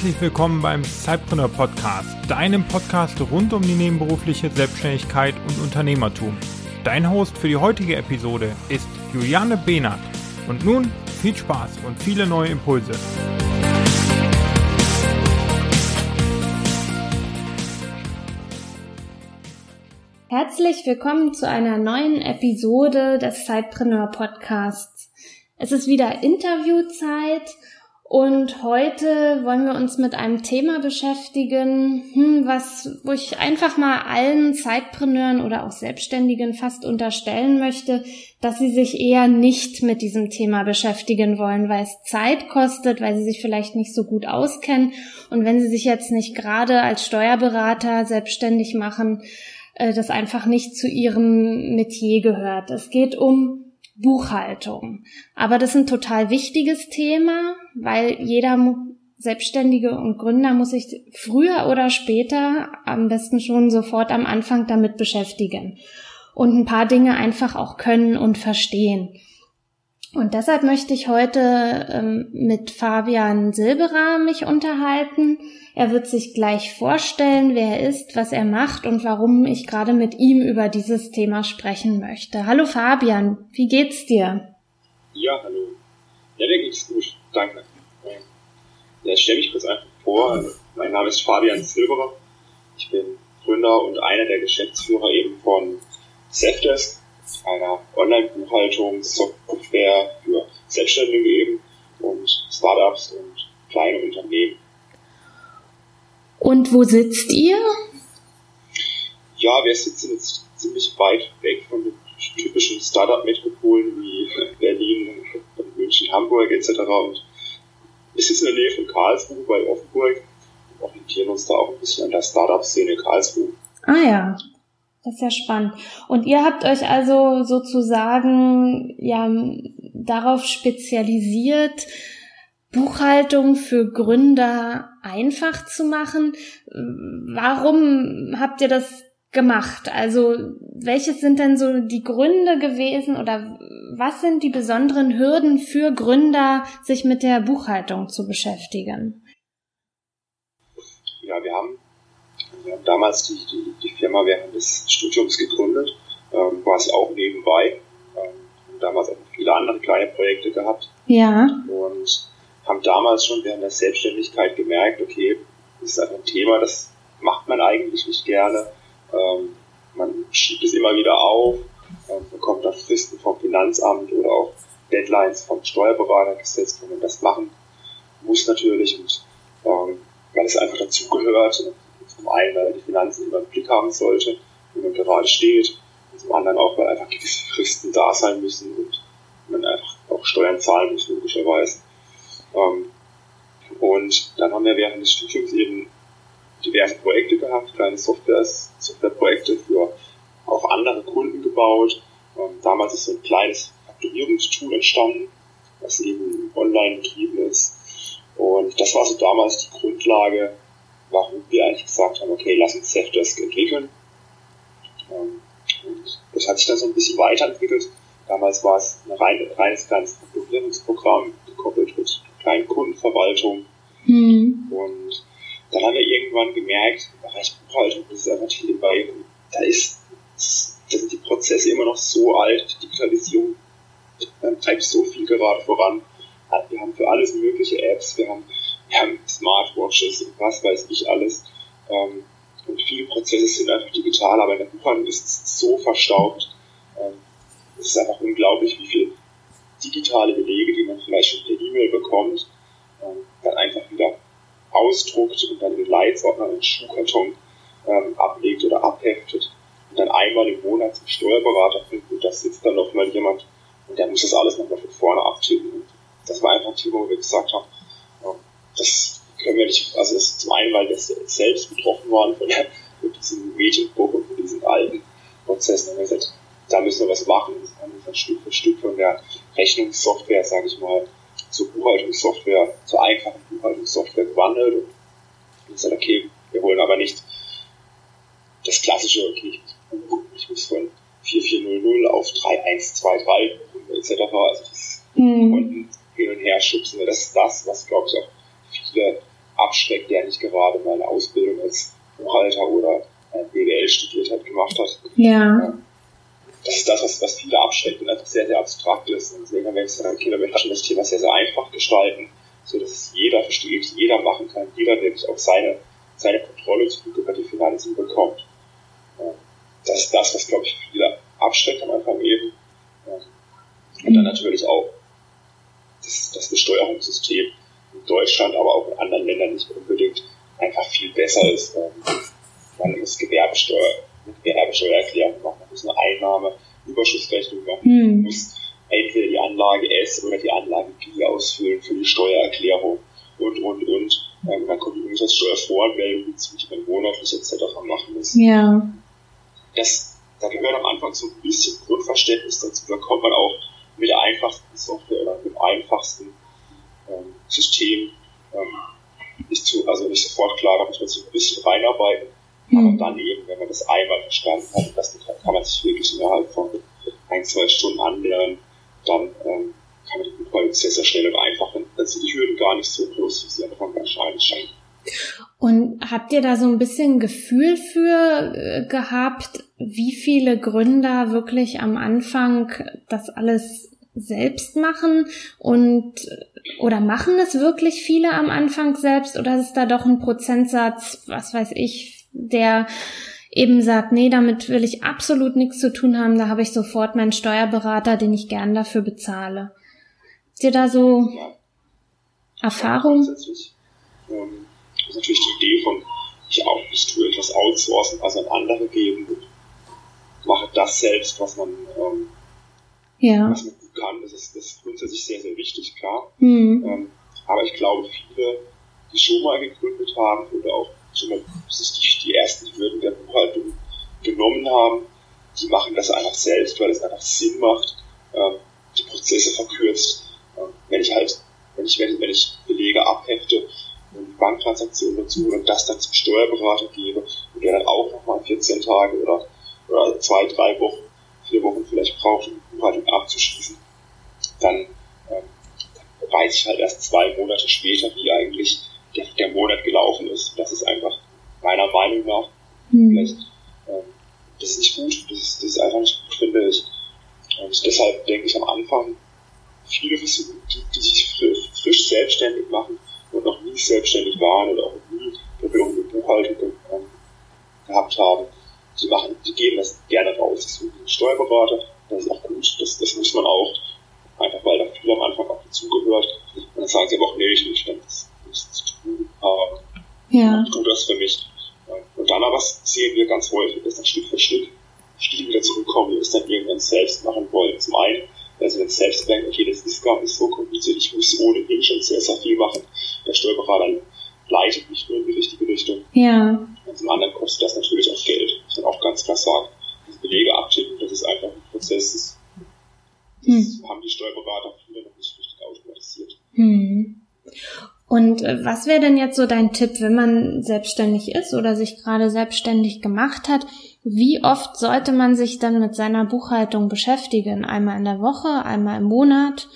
Herzlich willkommen beim Cypreneur Podcast, deinem Podcast rund um die nebenberufliche Selbstständigkeit und Unternehmertum. Dein Host für die heutige Episode ist Juliane Behnert. Und nun viel Spaß und viele neue Impulse. Herzlich willkommen zu einer neuen Episode des Sidepreneur Podcasts. Es ist wieder Interviewzeit und heute wollen wir uns mit einem Thema beschäftigen, hm, was, wo ich einfach mal allen Zeitpreneuren oder auch Selbstständigen fast unterstellen möchte, dass sie sich eher nicht mit diesem Thema beschäftigen wollen, weil es Zeit kostet, weil sie sich vielleicht nicht so gut auskennen und wenn sie sich jetzt nicht gerade als Steuerberater selbstständig machen, äh, das einfach nicht zu ihrem Metier gehört. Es geht um Buchhaltung. Aber das ist ein total wichtiges Thema, weil jeder Selbstständige und Gründer muss sich früher oder später, am besten schon sofort am Anfang damit beschäftigen und ein paar Dinge einfach auch können und verstehen. Und deshalb möchte ich heute ähm, mit Fabian Silberer mich unterhalten. Er wird sich gleich vorstellen, wer er ist, was er macht und warum ich gerade mit ihm über dieses Thema sprechen möchte. Hallo Fabian, wie geht's dir? Ja, hallo. Ja, mir geht's gut. Danke. Ja, ich stelle mich kurz einfach vor. Mein Name ist Fabian Silberer. Ich bin Gründer und einer der Geschäftsführer eben von Safdesk einer Online-Buchhaltungssoftware für Selbstständige eben und Startups und kleine Unternehmen. Und wo sitzt ihr? Ja, wir sitzen jetzt ziemlich weit weg von den typischen Startup-Metropolen wie Berlin, München, Hamburg etc. Und wir sitzen in der Nähe von Karlsruhe bei Offenburg und orientieren uns da auch ein bisschen an der Startup-Szene Karlsruhe. Ah ja, das ist ja spannend. Und ihr habt euch also sozusagen ja darauf spezialisiert, Buchhaltung für Gründer einfach zu machen. Warum habt ihr das gemacht? Also, welches sind denn so die Gründe gewesen oder was sind die besonderen Hürden für Gründer, sich mit der Buchhaltung zu beschäftigen? Ja, wir haben damals die, die, die Firma während des Studiums gegründet, ähm, quasi auch nebenbei. Ähm, haben damals auch viele andere kleine Projekte gehabt. Ja. Und haben damals schon während der Selbstständigkeit gemerkt, okay, das ist einfach ein Thema, das macht man eigentlich nicht gerne. Ähm, man schiebt es immer wieder auf, ähm, bekommt dann Fristen vom Finanzamt oder auch Deadlines vom Steuerberater gesetzt, wo man das machen muss natürlich und ähm, weil es einfach dazugehört. Zum einen, weil er die Finanzen immer im Blick haben sollte, wo man gerade steht. Und zum anderen auch, weil einfach gewisse Fristen da sein müssen und man einfach auch Steuern zahlen muss, logischerweise. Ähm, und dann haben wir während des Studiums eben diverse Projekte gehabt, kleine Softwares, Softwareprojekte für auch andere Kunden gebaut. Ähm, damals ist so ein kleines Faktorierungstool entstanden, was eben online betrieben ist. Und das war so damals die Grundlage warum wir eigentlich gesagt haben, okay, lass uns Safdesk entwickeln. Ähm, und das hat sich dann so ein bisschen weiterentwickelt. Damals war es ein rein, reines kleines Strukturierungsprogramm, gekoppelt mit kleinen Kundenverwaltung. Mhm. Und dann haben wir irgendwann gemerkt, im Bereich Buchhaltung, das ist einfach nebenbei, da ist, da sind die Prozesse immer noch so alt, die Digitalisierung treibt so viel gerade voran. Wir haben für alles mögliche Apps, wir haben haben Smartwatches und was weiß ich alles. Ähm, und viele Prozesse sind einfach digital, aber in der Buchhaltung ist es so verstaubt. Ähm, es ist einfach unglaublich, wie viele digitale Belege, die man vielleicht schon per E-Mail bekommt, ähm, dann einfach wieder ausdruckt und dann in Leitsordner in Schuhkarton ähm, ablegt oder abheftet und dann einmal im Monat zum Steuerberater bringt und da sitzt dann nochmal jemand und der muss das alles nochmal von vorne abtippen. Und das war einfach ein Thema, wo wir gesagt haben, das können wir nicht, also das ist zum einen, weil wir selbst betroffen waren von, der, von diesem Medienbruch und von diesen alten Prozessen. Und wir gesagt, da müssen wir was machen. Das haben wir dann Stück für Stück von der Rechnungssoftware, sage ich mal, zur Buchhaltungssoftware, zur einfachen Buchhaltungssoftware gewandelt. Und gesagt, okay, wir wollen aber nicht das klassische, okay, ich muss von 4400 auf 3123 etc. Also das mhm. hin und her schubsen. Das ist das, was, glaube ich, auch viele abschreckt, der nicht gerade mal eine Ausbildung als Buchhalter oder BWL studiert hat, gemacht hat. Ja. Das ist das, was, was viele abschreckt und einfach sehr, sehr abstrakt ist. Und deswegen haben wir gesagt, okay, wir möchten das Thema sehr, sehr einfach gestalten, so dass es jeder versteht, jeder machen kann, jeder nämlich auch seine, seine Kontrolle zurück über die Finanzen bekommt. Das ist das, was, glaube ich, viele abschreckt am Anfang eben. Und dann natürlich auch das, das Besteuerungssystem Deutschland, aber auch in anderen Ländern nicht unbedingt einfach viel besser ist. Man muss Gewerbesteuer, Gewerbesteuererklärung machen, man muss eine Einnahmeüberschussrechnung machen, man Hm. muss entweder die Anlage S oder die Anlage G ausfüllen für die Steuererklärung und, und, und. Ähm, dann kommt die Umsatzsteuervoranmeldung die man monatlich etc. machen muss. Ja. Das, da gehört am Anfang so ein bisschen Grundverständnis dazu. Da kommt man auch mit der einfachsten Software oder mit dem einfachsten ähm, System ähm, nicht zu, also nicht sofort klar, da muss man sich ein bisschen reinarbeiten. Aber Hm. dann eben, wenn man das einmal verstanden hat, das kann man sich wirklich innerhalb von ein, zwei Stunden anlernen, dann ähm, kann man die Buchhaltung sehr, sehr schnell und einfach, dann sind die Hürden gar nicht so groß, wie sie am Anfang wahrscheinlich scheinen. Und habt ihr da so ein bisschen Gefühl für äh, gehabt, wie viele Gründer wirklich am Anfang das alles selbst machen und oder machen es wirklich viele am Anfang selbst oder ist da doch ein Prozentsatz, was weiß ich, der eben sagt, nee, damit will ich absolut nichts zu tun haben, da habe ich sofort meinen Steuerberater, den ich gern dafür bezahle. Habt ihr da so Ja. Erfahrung? Grundsätzlich. Ähm, das ist natürlich die Idee von, ich auch, ich tue etwas outsourcen, also an andere geben und mache das selbst, was man, ähm, Ja. was man kann. Das ist, das ist grundsätzlich sehr, sehr wichtig, klar. Hm. Ähm, aber ich glaube, viele, die schon mal gegründet haben oder auch schon mal sich die, die ersten Hürden der Buchhaltung genommen haben, die machen das einfach selbst, weil es einfach Sinn macht, ähm, die Prozesse verkürzt. Ähm, wenn ich halt, wenn ich, wenn, wenn ich Belege abhefte und Banktransaktionen dazu und das dann zum Steuerberater gebe und der dann auch nochmal 14 Tage oder, oder zwei, drei Wochen, vier Wochen vielleicht braucht, um die Buchhaltung abzuschließen, dann ähm, weiß ich halt erst zwei Monate später, wie eigentlich der, der Monat gelaufen ist. Das ist einfach meiner Meinung nach Hm. vielleicht, ähm, das ist nicht gut. Das ist, das ist einfach nicht gut, finde ich. Und deshalb denke ich am Anfang, viele die, die sich frisch, selbstständig machen und noch nie selbstständig waren oder auch nie Berührung mit Buchhaltung ähm, gehabt haben, die machen, die geben das gerne raus. Das ist Steuerberater, das ist auch gut, das, das muss man auch, einfach weil da viele am Anfang auch dazugehört. Und dann sagen sie aber auch, nee, ich will nicht nichts zu tun haben Ja. tu das für mich. Und dann aber sehen wir ganz häufig, dass dann Stück für Stück viele wieder zurückkommen und es dann irgendwann selbst machen wollen. Zum einen, weil sie dann selbst denken, okay, das ist gar nicht so kompliziert, ich muss ohnehin schon sehr, sehr viel machen. Der Steuerberater leitet mich nur in die richtige Richtung. Ja. Und zum anderen kostet das natürlich auch Geld. Ganz klar sagen, diese Belege abtippen, das ist einfach ein Prozess, das, das haben die Steuerberater viele noch nicht richtig automatisiert. Hm. Und äh, was wäre denn jetzt so dein Tipp, wenn man selbstständig ist oder sich gerade selbstständig gemacht hat? Wie oft sollte man sich dann mit seiner Buchhaltung beschäftigen? Einmal in der Woche, einmal im Monat,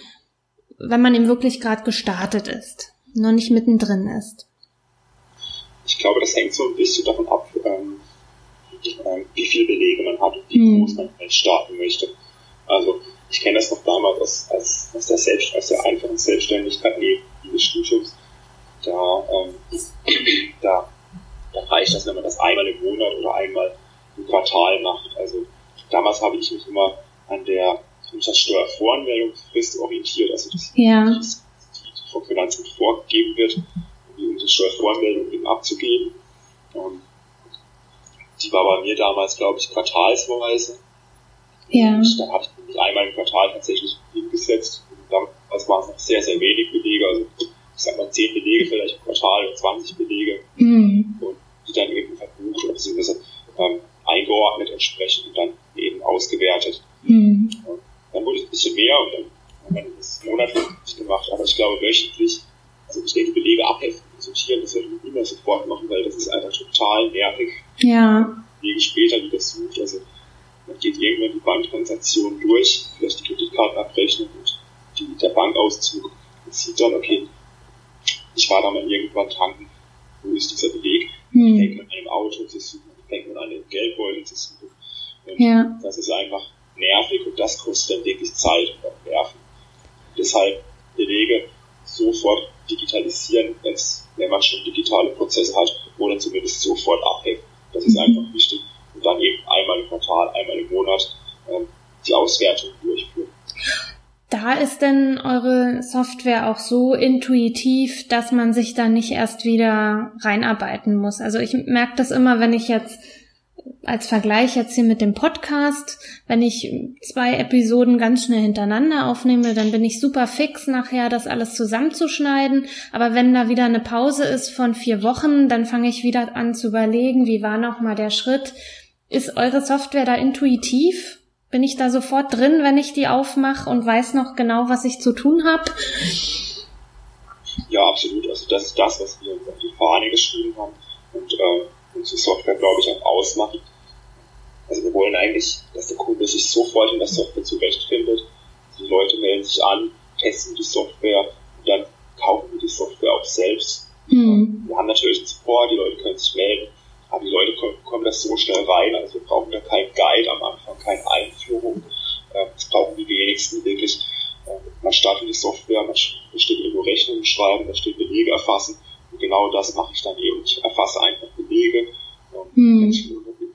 wenn man eben wirklich gerade gestartet ist, noch nicht mittendrin ist. Ich glaube, das hängt so ein bisschen davon ab, ähm, ähm, wie viele Belege man hat und wie Hm. groß man halt starten möchte. Also ich kenne das noch damals aus, aus, aus, der Selbst, aus der einfachen Selbstständigkeit neben des Studiums. Da, ähm, da, da reicht das, wenn man das einmal im Monat oder einmal im Quartal macht. Also damals habe ich mich immer an der Umsatzsteuervoranmeldungsfrist orientiert, also das Ja. die, die vom Finanzamt vorgegeben wird, um die Umsatzsteuervoranmeldung eben abzugeben. Ähm, die war bei mir damals, glaube ich, quartalsweise. Ja. Und dann habe ich mich einmal im Quartal tatsächlich hingesetzt. Und damals waren es noch sehr, sehr wenig Belege, also ich sag mal 10 Belege vielleicht im Quartal oder 20 Belege Hm. und die dann eben verbucht oder beziehungsweise ähm, eingeordnet entsprechend und dann eben ausgewertet. Hm. Dann wurde es ein bisschen mehr und dann haben wir das monatlich gemacht, aber ich glaube wöchentlich, also ich denke Belege abheften das würde ich immer sofort machen, weil das ist einfach total nervig. Ja. Belege später wieder sucht, also man geht irgendwann die Banktransaktion durch, vielleicht die Kreditkartenabrechnung und die, der Bankauszug und sieht dann, okay, ich war da mal irgendwann tanken ist dieser Beleg. Hm. Fängt man an dem Auto zu suchen, fängt man an dem Geldbeutel zu suchen. Und ja. Das ist einfach nervig und das kostet dann wirklich Zeit und auch Nerven. Deshalb Belege sofort digitalisieren, wenn man schon digitale Prozesse hat, oder zumindest sofort abhängen. Das ist mhm. einfach wichtig. Und dann eben einmal im Quartal, einmal im Monat ähm, die Auswertung durchführen. Da ist denn eure Software auch so intuitiv, dass man sich da nicht erst wieder reinarbeiten muss. Also ich merke das immer, wenn ich jetzt als Vergleich jetzt hier mit dem Podcast, wenn ich zwei Episoden ganz schnell hintereinander aufnehme, dann bin ich super fix nachher, das alles zusammenzuschneiden. Aber wenn da wieder eine Pause ist von vier Wochen, dann fange ich wieder an zu überlegen, wie war nochmal der Schritt. Ist eure Software da intuitiv? Bin ich da sofort drin, wenn ich die aufmache und weiß noch genau, was ich zu tun habe? Ja, absolut. Also das ist das, was wir uns auf die Fahne geschrieben haben. Und äh, unsere Software, glaube ich, auch ausmacht. Also wir wollen eigentlich, dass der Kunde sich sofort in der Software zurechtfindet. Die Leute melden sich an, testen die Software und dann kaufen wir die Software auch selbst. Mhm. Wir haben natürlich einen Support, die Leute können sich melden, aber die Leute kommen, kommen das so schnell rein. Also wir brauchen da keinen Guide am Anfang, keine Einführung. Ähm, das brauchen die wenigsten wirklich. Ähm, man startet die Software, man steht irgendwo Rechnungen schreiben, da steht Belege erfassen genau das mache ich dann eben. Ich erfasse einfach Belege. Hm.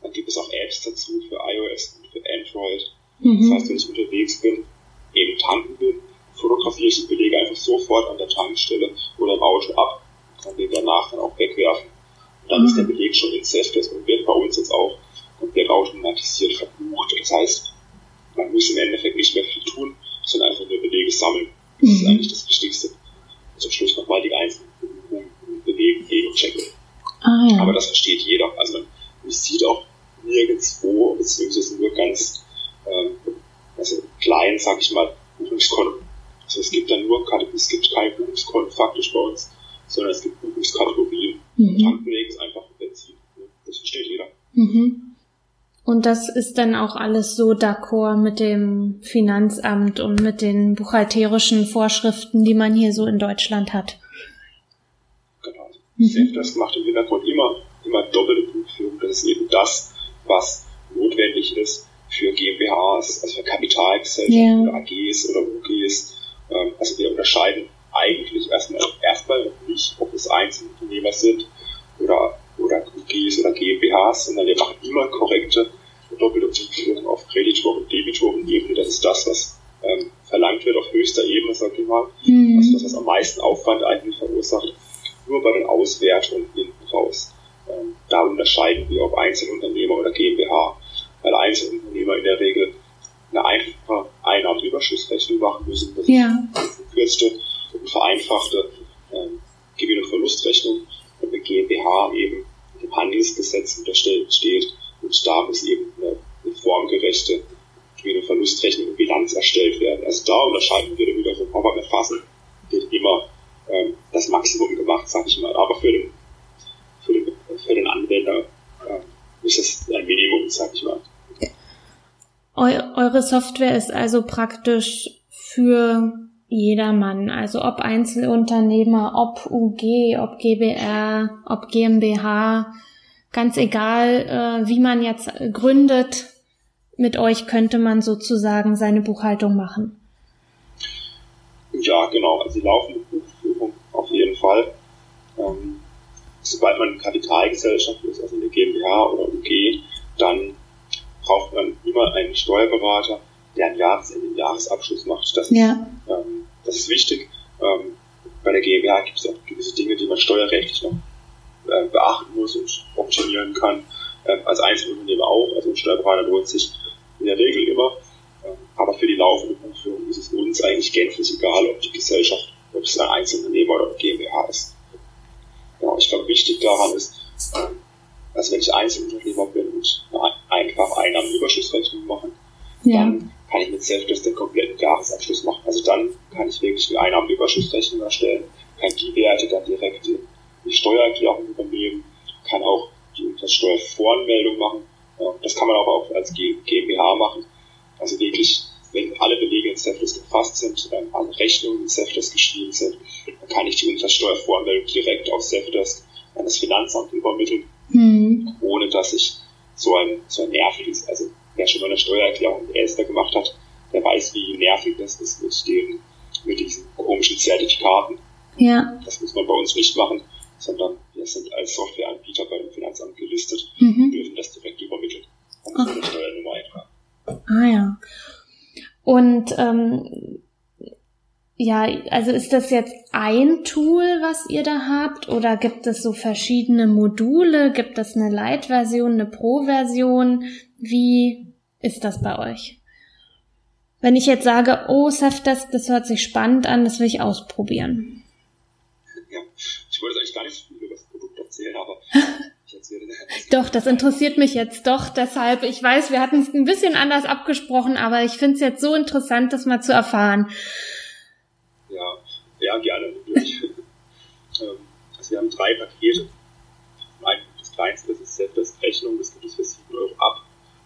Dann gibt es auch Apps dazu für iOS und für Android. Mhm. Das heißt, wenn ich unterwegs bin, eben tanken bin, fotografiere ich die Belege einfach sofort an der Tankstelle oder im Auto ab und kann den danach dann auch wegwerfen. Und dann mhm. ist der Beleg schon in Safdesk und wird bei uns jetzt auch komplett automatisiert verbucht. Das heißt, man muss im Endeffekt nicht mehr viel tun, sondern einfach nur Belege sammeln. Das mhm. ist eigentlich das Wichtigste. Zum Schluss nochmal die einzelnen bewegen, gegenchecken. Ah, ja. Aber das versteht jeder. Also man, man sieht auch nirgendwo, beziehungsweise nur ganz ähm, also klein, sag ich mal, Buchungskonten. Also es gibt dann nur, es gibt keine Buchungskonten faktisch bei uns, sondern es gibt Buchungskategorien. Mhm. Tankbeleg ist einfach Benzin. Das versteht jeder. Mhm. Und das ist dann auch alles so d'accord mit dem Finanzamt und mit den buchhalterischen Vorschriften, die man hier so in Deutschland hat. Mhm. Das macht im Hintergrund immer, immer doppelte Buchführung. Das ist eben das, was notwendig ist für GmbHs, also für Kapitalgesellschaften yeah. oder AGs oder UGs. Ähm, also wir unterscheiden eigentlich erstmal, erstmal nicht, ob es Einzelunternehmer sind oder, oder UGs oder GmbHs, sondern wir machen immer korrekte doppelte Buchführung auf Kreditor- und Debitorenebene. Das ist das, was ähm, verlangt wird auf höchster Ebene, sag ich mal. Mhm. Das ist das, was am meisten Aufwand eigentlich verursacht nur bei den Auswertungen hinten raus. Ähm, da unterscheiden wir, ob Einzelunternehmer oder GmbH, weil Einzelunternehmer in der Regel eine einfache Einnahmenüberschussrechnung machen müssen. Das ja. ist eine verkürzte und vereinfachte ähm, Gewinn- und Verlustrechnung und eine GmbH eben dem Handelsgesetz unterstellt steht und da muss eben eine, eine formgerechte Gewinn- und Verlustrechnung und Bilanz erstellt werden. Also da unterscheiden wir dann wiederum, aber wir fassen wird immer ähm, das Maximum gemacht, sag ich mal. Aber für den, für den, für den Anwender äh, ist es Minimum, sag ich mal. eure Software ist also praktisch für jedermann, also ob Einzelunternehmer, ob UG, ob GBR, ob GmbH, ganz egal, äh, wie man jetzt gründet, mit euch könnte man sozusagen seine Buchhaltung machen. Ja, genau. Also die laufende auf jeden Fall. Ähm, sobald man Kapitalgesellschaft ist, also eine GmbH oder UG, dann braucht man immer einen Steuerberater, der einen Jahresende den Jahresabschluss macht. Das, ja. ist, ähm, das ist wichtig. Ähm, bei der GmbH gibt es auch gewisse Dinge, die man steuerrechtlich noch äh, beachten muss und optimieren kann. Ähm, als Einzelunternehmer auch. Also ein Steuerberater lohnt sich in der Regel immer. Ähm, aber für die laufende Buchführung ist es uns eigentlich gänzlich egal, ob die Gesellschaft ob es ein Einzelunternehmer oder ein GmbH ist. Genau, ich glaube, wichtig daran ist, ähm, also wenn ich Einzelunternehmer bin und eine einfach Einnahmenüberschussrechnung machen, ja. dann kann ich mit Selfdesk den kompletten Jahresabschluss machen. Also dann kann ich wirklich eine Einnahmenüberschussrechnung erstellen, kann die Werte dann direkt in die Steuererklärung übernehmen, kann auch die Umsatzsteuervoranmeldung machen. Das kann man aber auch als GmbH machen. Also wirklich wenn alle Belege in Selfless gefasst sind, alle Rechnungen in Selfless geschrieben sind, dann kann ich die Umsatzsteuervoranmeldung direkt auf Selfdesk an das Finanzamt übermitteln, mhm. ohne dass ich so ein, so ein nerviges, also wer schon mal eine Steuererklärung mit Elster gemacht hat, der weiß, wie nervig das ist mit den, mit diesen komischen Zertifikaten. Ja. Das muss man bei uns nicht machen, sondern wir sind als Softwareanbieter bei dem Finanzamt gelistet mhm. und dürfen das direkt übermitteln. Und eine Steuernummer eintragen. Ah ja. Und ähm, ja, also ist das jetzt ein Tool, was ihr da habt, oder gibt es so verschiedene Module? Gibt es eine Light-Version, eine Pro-Version? Wie ist das bei euch? Wenn ich jetzt sage, oh, Safdesk, das hört sich spannend an, das will ich ausprobieren. Ja, ich wollte eigentlich gar nicht viel über das Produkt erzählen, aber ich erzähle Doch, das interessiert mich jetzt doch, deshalb, ich weiß, wir hatten es ein bisschen anders abgesprochen, aber ich finde es jetzt so interessant, das mal zu erfahren. Ja, ja, gerne. ähm, also wir haben drei Pakete. Das kleinste, das ist Selfdesk Rechnung, das gibt es für 7 Euro ab.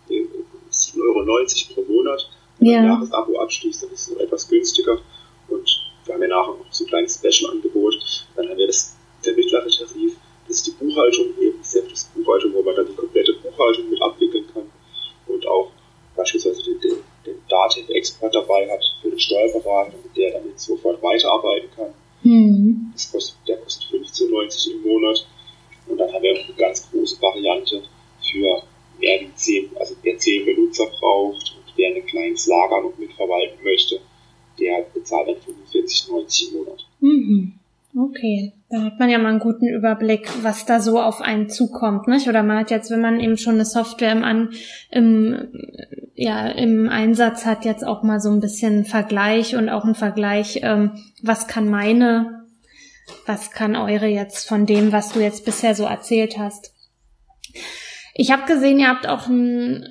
7,90 Euro pro Monat. Wenn ja. man ein Jahresabo abschließt, dann ist es noch etwas günstiger. Und wir haben ja nachher noch so ein kleines Special-Angebot. Dann haben wir das, der mittlere Tarif, das ist die Buchhaltung, eben Selfdesk Buchhaltung, wo man dann die komplette Buchhaltung mit abwickeln kann. Und auch beispielsweise den, den, den Dativ-Export dabei hat für den Steuerberater, mit der damit sofort weiterarbeiten kann. Mhm. Das kostet, der kostet 15,90 im Monat. Und dann haben wir noch eine ganz große Variante für mehr wie 10, also wer 10 Benutzer braucht und wer ein kleines Lager noch mitverwalten möchte, der bezahlt dann 45,90 im Monat. Mhm. Okay, da hat man ja mal einen guten Überblick, was da so auf einen zukommt, nicht? Oder man hat jetzt, wenn man eben schon eine Software im, An, im, ja, im Einsatz hat, jetzt auch mal so ein bisschen Vergleich und auch ein Vergleich, ähm, was kann meine, was kann eure jetzt von dem, was du jetzt bisher so erzählt hast. Ich habe gesehen, ihr habt auch ein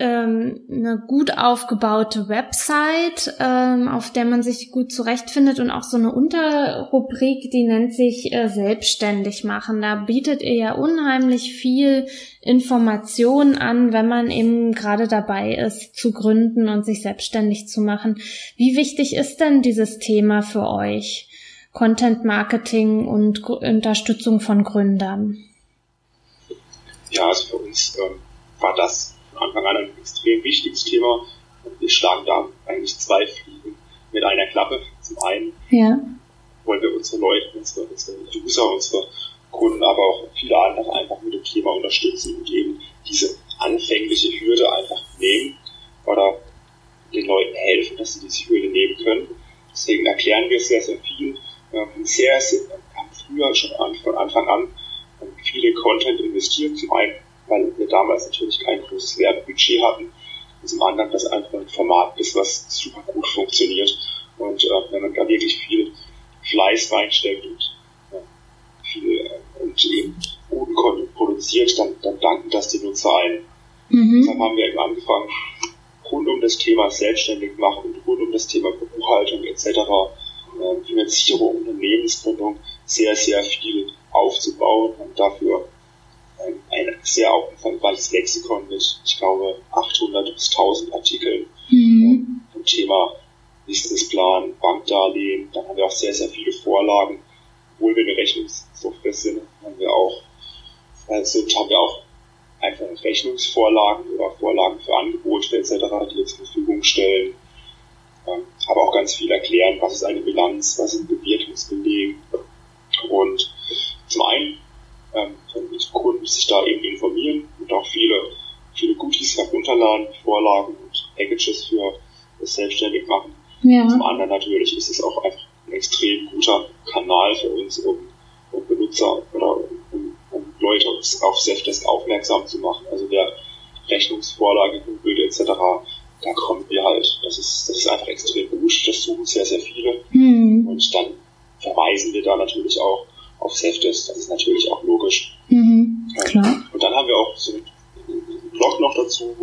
ähm, eine gut aufgebaute Website, ähm, auf der man sich gut zurechtfindet und auch so eine Unterrubrik, die nennt sich äh, selbstständig machen. Da bietet ihr ja unheimlich viel Information an, wenn man eben gerade dabei ist zu gründen und sich selbstständig zu machen. Wie wichtig ist denn dieses Thema für euch? Content Marketing und Unterstützung von Gründern? Ja, also für uns ähm, war das von Anfang an ein extrem wichtiges Thema. Und wir schlagen da eigentlich zwei Fliegen mit einer Klappe. Zum einen ja. wollen wir unsere Leute, unsere, unsere User, unsere Kunden, aber auch viele andere einfach mit dem Thema unterstützen und eben diese anfängliche Hürde einfach nehmen oder den Leuten helfen, dass sie diese Hürde nehmen können. Deswegen erklären wir sehr, sehr viel. Sehr, sehr, haben früher schon von Anfang an viele Content investiert. Zum einen weil wir damals natürlich kein großes Werbebudget hatten. Und zum anderen, dass einfach ein Format ist, was super gut funktioniert. Und äh, wenn man da wirklich viel Fleiß reinsteckt und äh, viel äh, und eben guten Content produziert, dann, dann danken das die Nutzer ein. Mhm. Deshalb haben wir eben angefangen, rund um das Thema selbstständig machen und rund um das Thema Buchhaltung etc., äh, Finanzierung, Unternehmensgründung sehr, sehr viel aufzubauen und dafür ein, sehr umfangreiches Lexikon mit, ich glaube, 800 bis 1000 Artikeln mhm. zum Thema Businessplan, Bankdarlehen. Dann haben wir auch sehr, sehr viele Vorlagen. Obwohl wir eine Rechnungssoftware sind, haben wir auch, also haben wir auch einfach Rechnungsvorlagen oder Vorlagen für Angebote etc., die wir zur Verfügung stellen. Ähm, aber auch ganz viel erklären, was ist eine Bilanz, was ist ein Bewertungsbeleg. Und zum einen ähm, damit Kunden sich da eben informieren und auch viele, viele Goodies herunterladen, Vorlagen und Packages für das selbstständig machen. Ja. Zum anderen natürlich ist es auch einfach ein extrem guter Kanal für uns, um, um Benutzer oder um, um Leute auf Safdesk aufmerksam zu machen. Also wer Rechnungsvorlage googelt etc., da kommen wir halt. Das ist, das ist einfach extrem gut. Das suchen sehr, sehr viele. Mhm. Und dann verweisen wir da natürlich auch auf Safdesk. Das ist natürlich auch logisch. Mhm, klar. Und dann haben wir auch so einen Blog noch dazu.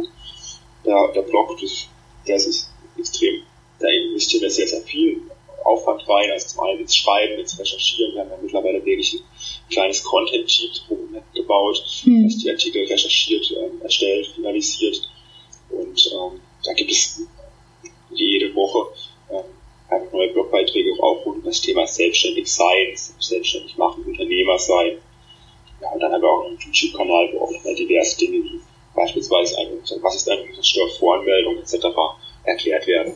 Der, der Blog, das, der ist extrem, da investieren wir sehr, sehr viel Aufwand rein. Also zum einen ins Schreiben, ins Recherchieren. Wir haben ja mittlerweile wirklich ein kleines Content-Sheet gebaut, mhm. das die Artikel recherchiert, äh, erstellt, finalisiert. Und ähm, da gibt es jede Woche ähm, einfach neue Blogbeiträge auch um das Thema selbstständig sein, selbstständig machen, Unternehmer sein. ja, und dann haben wir auch einen YouTube-Kanal, wo auch nochmal diverse Dinge wie beispielsweise eine, was ist eine Steuervoranmeldung etc. erklärt werden.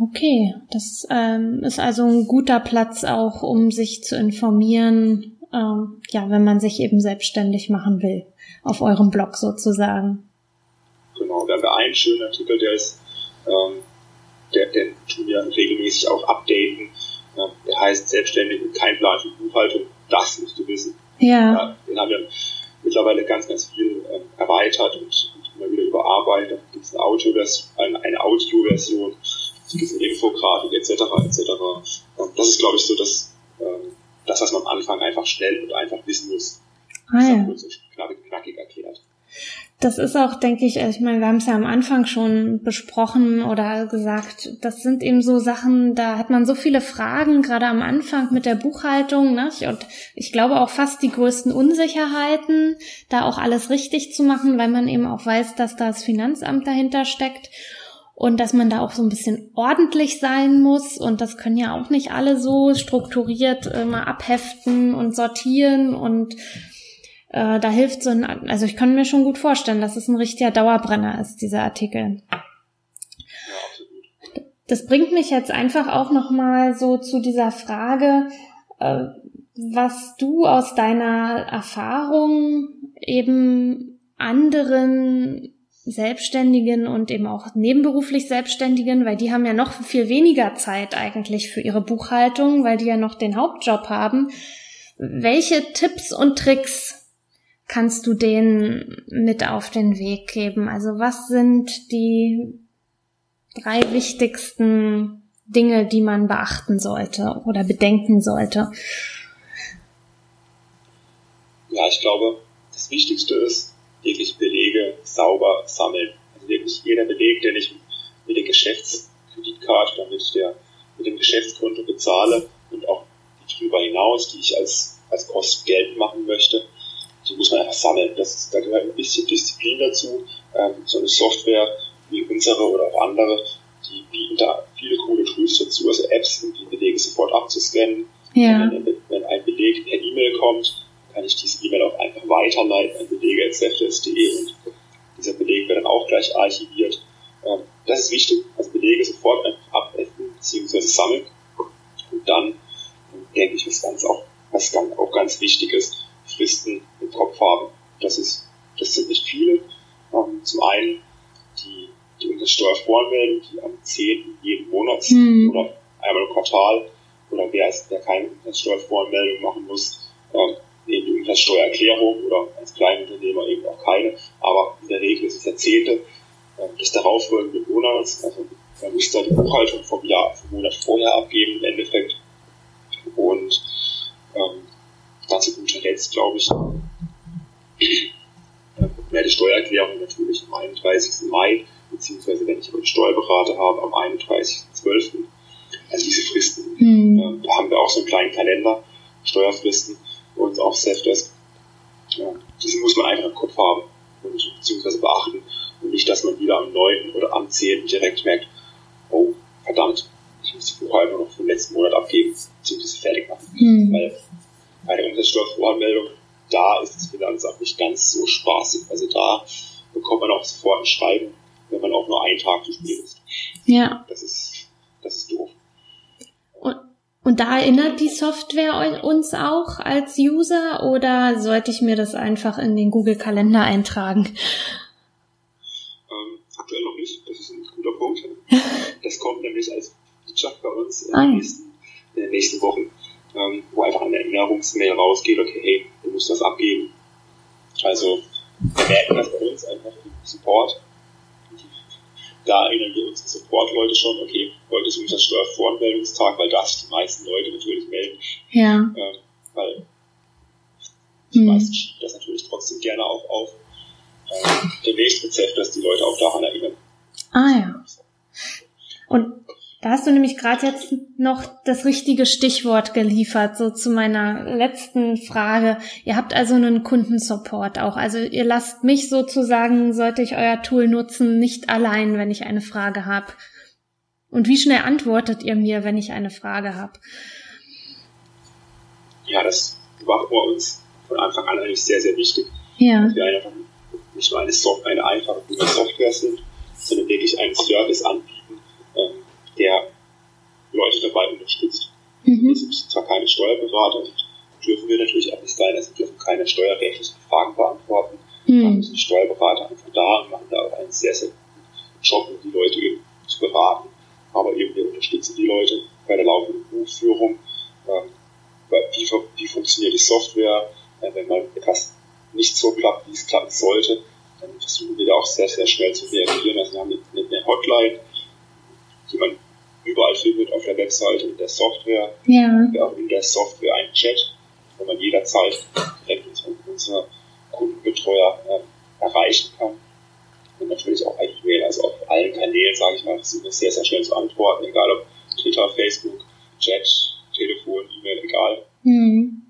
Okay, das ähm, ist also ein guter Platz auch, um sich zu informieren, ähm, ja, wenn man sich eben selbstständig machen will, auf eurem Blog sozusagen. Genau, wir haben einen schönen Artikel, der ist, ähm, der, der tun wir regelmäßig auch updaten. Der heißt Selbstständig und kein Plan für Buchhaltung, das musst du wissen. Ja. ja den haben wir mittlerweile ganz, ganz viel ähm, erweitert und, und immer wieder überarbeitet. Da gibt es eine, Audio-Version, eine Audio-Version, diese Infografik etc. etc. Und das ist, glaube ich, so das, ähm, das, was man am Anfang einfach schnell und einfach wissen muss. Ah, ja. Das ist knackig, knackig erklärt. Das ist auch, denke ich, ich meine, wir haben es ja am Anfang schon besprochen oder gesagt, das sind eben so Sachen, da hat man so viele Fragen, gerade am Anfang mit der Buchhaltung, ne? Und ich glaube auch fast die größten Unsicherheiten, da auch alles richtig zu machen, weil man eben auch weiß, dass da das Finanzamt dahinter steckt und dass man da auch so ein bisschen ordentlich sein muss und das können ja auch nicht alle so strukturiert immer abheften und sortieren und äh, da hilft so ein, also ich kann mir schon gut vorstellen, dass es ein richtiger Dauerbrenner ist, dieser Artikel. Das bringt mich jetzt einfach auch noch mal so zu dieser Frage, äh, was du aus deiner Erfahrung eben anderen Selbstständigen und eben auch nebenberuflich Selbstständigen, weil die haben ja noch viel weniger Zeit eigentlich für ihre Buchhaltung, weil die ja noch den Hauptjob haben. Welche Tipps und Tricks kannst du denen mit auf den Weg geben? Also was sind die drei wichtigsten Dinge, die man beachten sollte oder bedenken sollte? Ja, ich glaube, das Wichtigste ist, wirklich Belege sauber sammeln. Also wirklich jeder Beleg, den ich mit der Geschäftskreditkarte oder mit, der, mit dem Geschäftskonto bezahle und auch darüber hinaus, die ich als, als Kosten geltend machen möchte, die muss man einfach sammeln. Das, da gehört ein bisschen Disziplin dazu. Ähm, so eine Software wie unsere oder auch andere, die bieten da viele coole Tools dazu, also Apps, um die Belege sofort abzuscannen. Ja. Wenn, wenn ein Beleg per E-Mail kommt, kann ich diese E-Mail auch einfach weiterleiten an belege.zfs.de und dieser Beleg wird dann auch gleich archiviert. Ähm, das ist wichtig, also Belege sofort abheften bzw. sammeln. Und dann denke ich, was ganz auch, was dann auch ganz wichtig ist, Fristen im Kopf haben. Das ist, das sind nicht viele. Ähm, zum einen die, die Umsatzsteuervoranmeldung, die am 10. jeden Monat Mhm. oder einmal im Quartal oder wer, ist, wer keine Umsatzsteuervoranmeldung machen muss, ähm, eben die Umsatzsteuererklärung oder als Kleinunternehmer eben auch keine. Aber in der Regel ist es der 10. äh, des darauffolgenden Monats. Also man muss da die Buchhaltung vom Jahr, vom Monat vorher abgeben im Endeffekt. Und ähm, ganz zu guter Letzt, glaube ich, ja, die Steuererklärung natürlich am 31. Mai, beziehungsweise wenn ich einen Steuerberater habe, am 31.12. Also diese Fristen, Hm. ähm, da haben wir auch so einen kleinen Kalender, Steuerfristen und auch Safdesk. Ja, diese muss man einfach im Kopf haben und beziehungsweise beachten und nicht, dass man wieder am 9. oder am 10. direkt merkt, oh, verdammt, ich muss die Buchhaltung noch vom letzten Monat abgeben, beziehungsweise fertig machen. Hm. Weil bei der Umsatzsteuervoranmeldung, da ist das Finanzamt nicht ganz so spaßig. Also da bekommt man auch sofort ein Schreiben, wenn man auch nur einen Tag zu spät ist. Ja. Das ist, das ist doof. Und, und da erinnert die Software uns auch als User oder sollte ich mir das einfach in den Google-Kalender eintragen? Ähm, aktuell noch nicht, das ist ein guter Punkt. Das kommt nämlich als Feature bei uns in, Ah, ja. nächsten, in den nächsten Wochen, ähm, wo einfach eine Erinnerungsmail rausgeht, okay, hey, du musst das abgeben. Also wir merken das bei uns einfach im Support. Da erinnern wir unsere Support-Leute schon, okay, heute ist Umsatzsteuervoranmeldungstag, weil da sich die meisten Leute natürlich melden, Ja. ähm, weil die Hm. meisten schieben das natürlich trotzdem gerne auch auf. Ähm, demnächst bezeichnet, dass die Leute auch daran erinnern. Ah ja. Und da hast du nämlich gerade jetzt noch das richtige Stichwort geliefert, so zu meiner letzten Frage. Ihr habt also einen Kundensupport auch. Also ihr lasst mich sozusagen, sollte ich euer Tool nutzen, nicht allein, wenn ich eine Frage habe. Und wie schnell antwortet ihr mir, wenn ich eine Frage habe? Ja, das war bei uns von Anfang an eigentlich sehr, sehr wichtig. Ja. Dass wir einfach nicht nur eine, Soft eine einfache gute Software sind, sondern wirklich einen Service anbieten, der Leute dabei unterstützt. Mhm. Wir sind zwar keine Steuerberater und dürfen wir natürlich auch nicht sein, also dürfen keine steuerrechtlichen Fragen beantworten. Mhm. Wir sind Steuerberater einfach da und machen da auch einen sehr, sehr guten Job, um die Leute eben zu beraten. Aber eben wir unterstützen die Leute bei der laufenden Buchführung. Ähm, wie, wie funktioniert die Software? Äh, wenn mal etwas nicht so klappt, wie es klappen sollte, dann versuchen wir da auch sehr, sehr schnell zu reagieren. Also wir haben eine, eine Hotline, die man überall findet auf der Webseite, in der Software. Ja. Wir auch in der Software einen Chat, wo man jederzeit direkt unsere, unsere Kundenbetreuer äh, erreichen kann. Und natürlich auch per E-Mail, also auf allen Kanälen, sage ich mal, sind wir sehr, sehr schnell zu antworten, egal ob Twitter, Facebook, Chat, Telefon, E-Mail, egal. Hm.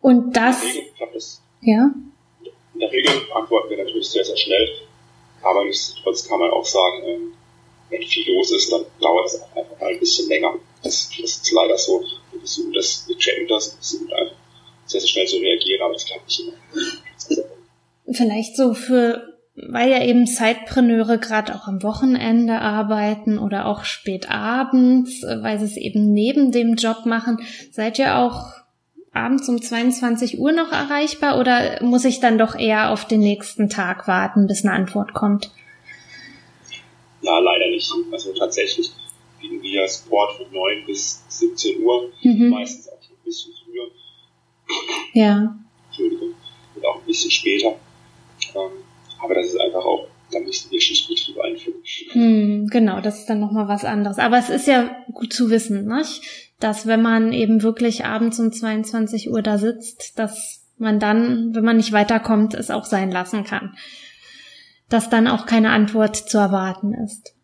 Und das. In der Regel klappt das. Ja. In der Regel antworten wir natürlich sehr, sehr schnell, aber nichtsdestotrotz kann man auch sagen, ähm, wenn viel los ist, dann dauert es auch einfach ein bisschen länger. Das, das ist leider so. Wir versuchen das, wir checken das, wir versuchen einfach sehr, sehr schnell zu reagieren, aber das klappt nicht immer. Vielleicht so für, weil ja eben Zeitpreneure gerade auch am Wochenende arbeiten oder auch spät abends, weil sie es eben neben dem Job machen, seid ihr auch abends um 22 Uhr noch erreichbar oder muss ich dann doch eher auf den nächsten Tag warten, bis eine Antwort kommt? Ja, leider nicht. Also tatsächlich bieten wir Sport von 9 bis 17 Uhr, Mhm. meistens auch schon ein bisschen früher. Ja. Entschuldigung, und auch ein bisschen später. Ähm, aber das ist einfach auch, da müssen wir Schichtbetrieb einführen. Hm, genau, das ist dann nochmal was anderes. Aber es ist ja gut zu wissen, nicht? dass wenn man eben wirklich abends um 22 Uhr da sitzt, dass man dann, wenn man nicht weiterkommt, es auch sein lassen kann. Dass dann auch keine Antwort zu erwarten ist.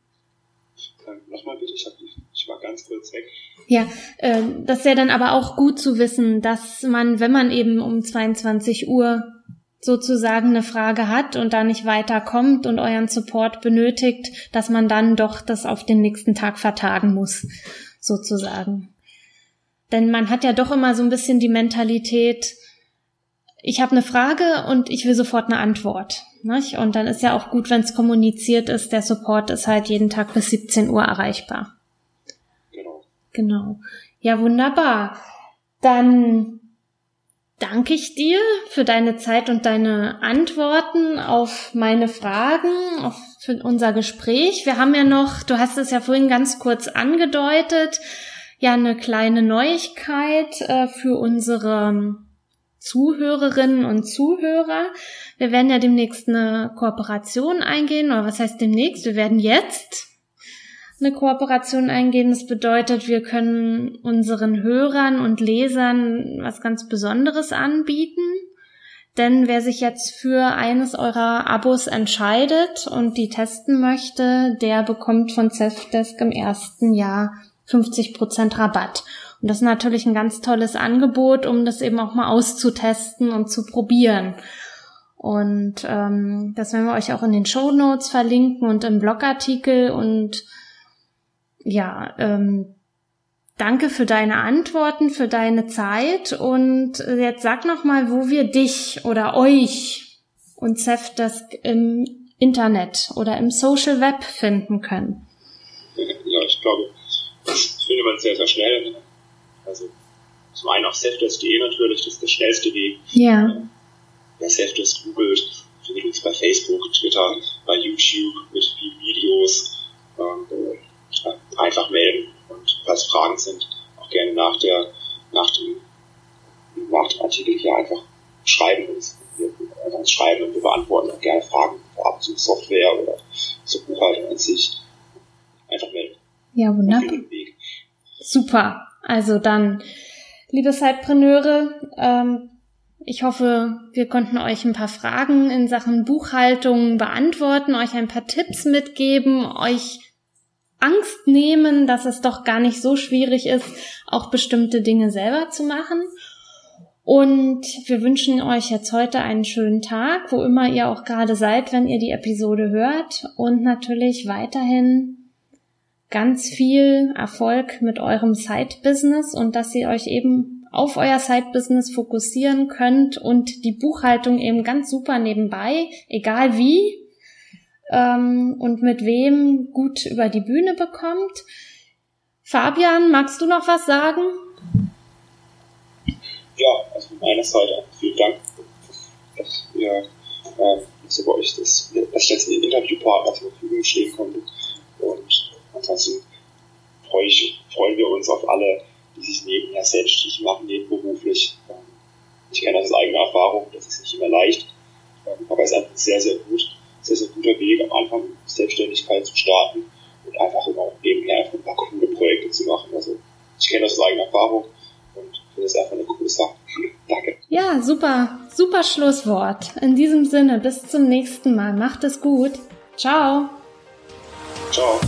Nochmal bitte, ich, hab, ich war ganz kurz weg. Ja, äh, das wäre dann aber auch gut zu wissen, dass man, wenn man eben um 22 Uhr sozusagen eine Frage hat und da nicht weiterkommt und euren Support benötigt, dass man dann doch das auf den nächsten Tag vertagen muss, sozusagen. Denn man hat ja doch immer so ein bisschen die Mentalität, ich habe eine Frage und ich will sofort eine Antwort. Nicht? Und dann ist ja auch gut, wenn es kommuniziert ist, der Support ist halt jeden Tag bis 17 Uhr erreichbar. Genau. Genau. Ja, wunderbar. Dann danke ich dir für deine Zeit und deine Antworten auf meine Fragen, auf für unser Gespräch. Wir haben ja noch, du hast es ja vorhin ganz kurz angedeutet, ja eine kleine Neuigkeit äh, für unsere Zuhörerinnen und Zuhörer. Wir werden ja demnächst eine Kooperation eingehen, oder was heißt demnächst? Wir werden jetzt eine Kooperation eingehen. Das bedeutet, wir können unseren Hörern und Lesern was ganz Besonderes anbieten. Denn wer sich jetzt für eines eurer Abos entscheidet und die testen möchte, der bekommt von Zefdesk im ersten Jahr 50% Rabatt. Und das ist natürlich ein ganz tolles Angebot, um das eben auch mal auszutesten und zu probieren. Und ähm, das werden wir euch auch in den Show Notes verlinken und im Blogartikel. Und ja, ähm, danke für deine Antworten, für deine Zeit. Und jetzt sag noch mal, wo wir dich oder euch und Zefdesk im Internet oder im Social Web finden können. Ja, ich glaube, das findet man sehr, sehr schnell. Also zum einen auf Safdesk.de natürlich, das ist der schnellste Weg. Ja. Wer Safdesk googelt, findet uns bei Facebook, Twitter, bei YouTube mit Videos. Ähm, einfach melden und falls Fragen sind, auch gerne nach der nach dem nach dem Artikel hier einfach schreiben uns uns schreiben und wir beantworten auch gerne Fragen vorab zur Software oder zur Buchhaltung an sich. Einfach melden. Ja, wunderbar. Super. Also dann, liebe Sidepreneure, ähm, ich hoffe, wir konnten euch ein paar Fragen in Sachen Buchhaltung beantworten, euch ein paar Tipps mitgeben, euch Angst nehmen, dass es doch gar nicht so schwierig ist, auch bestimmte Dinge selber zu machen. Und wir wünschen euch jetzt heute einen schönen Tag, wo immer ihr auch gerade seid, wenn ihr die Episode hört. Und natürlich weiterhin ganz viel Erfolg mit eurem Side-Business und dass ihr euch eben auf euer Side-Business fokussieren könnt und die Buchhaltung eben ganz super nebenbei, egal wie ähm, und mit wem gut über die Bühne bekommt. Fabian, magst du noch was sagen? Ja, also von meiner Seite vielen Dank, dass ihr äh, dass ihr bei euch das, dass ich jetzt den Interviewpartner zur Verfügung stehen konnte. Ansonsten freue ich, freuen wir uns auf alle, die sich nebenher selbstständig machen, nebenberuflich. Ähm, ich kenne das aus eigener Erfahrung, das ist nicht immer leicht, ähm, aber es ist einfach sehr, sehr gut, sehr, sehr guter Weg, am Anfang Selbstständigkeit zu starten und einfach immer nebenher einfach ein paar coole Projekte zu machen. Also ich kenne das aus eigener Erfahrung und finde es einfach eine coole Sache. Danke. Ja, super, super Schlusswort. In diesem Sinne, bis zum nächsten Mal. Macht es gut. Ciao. Ciao.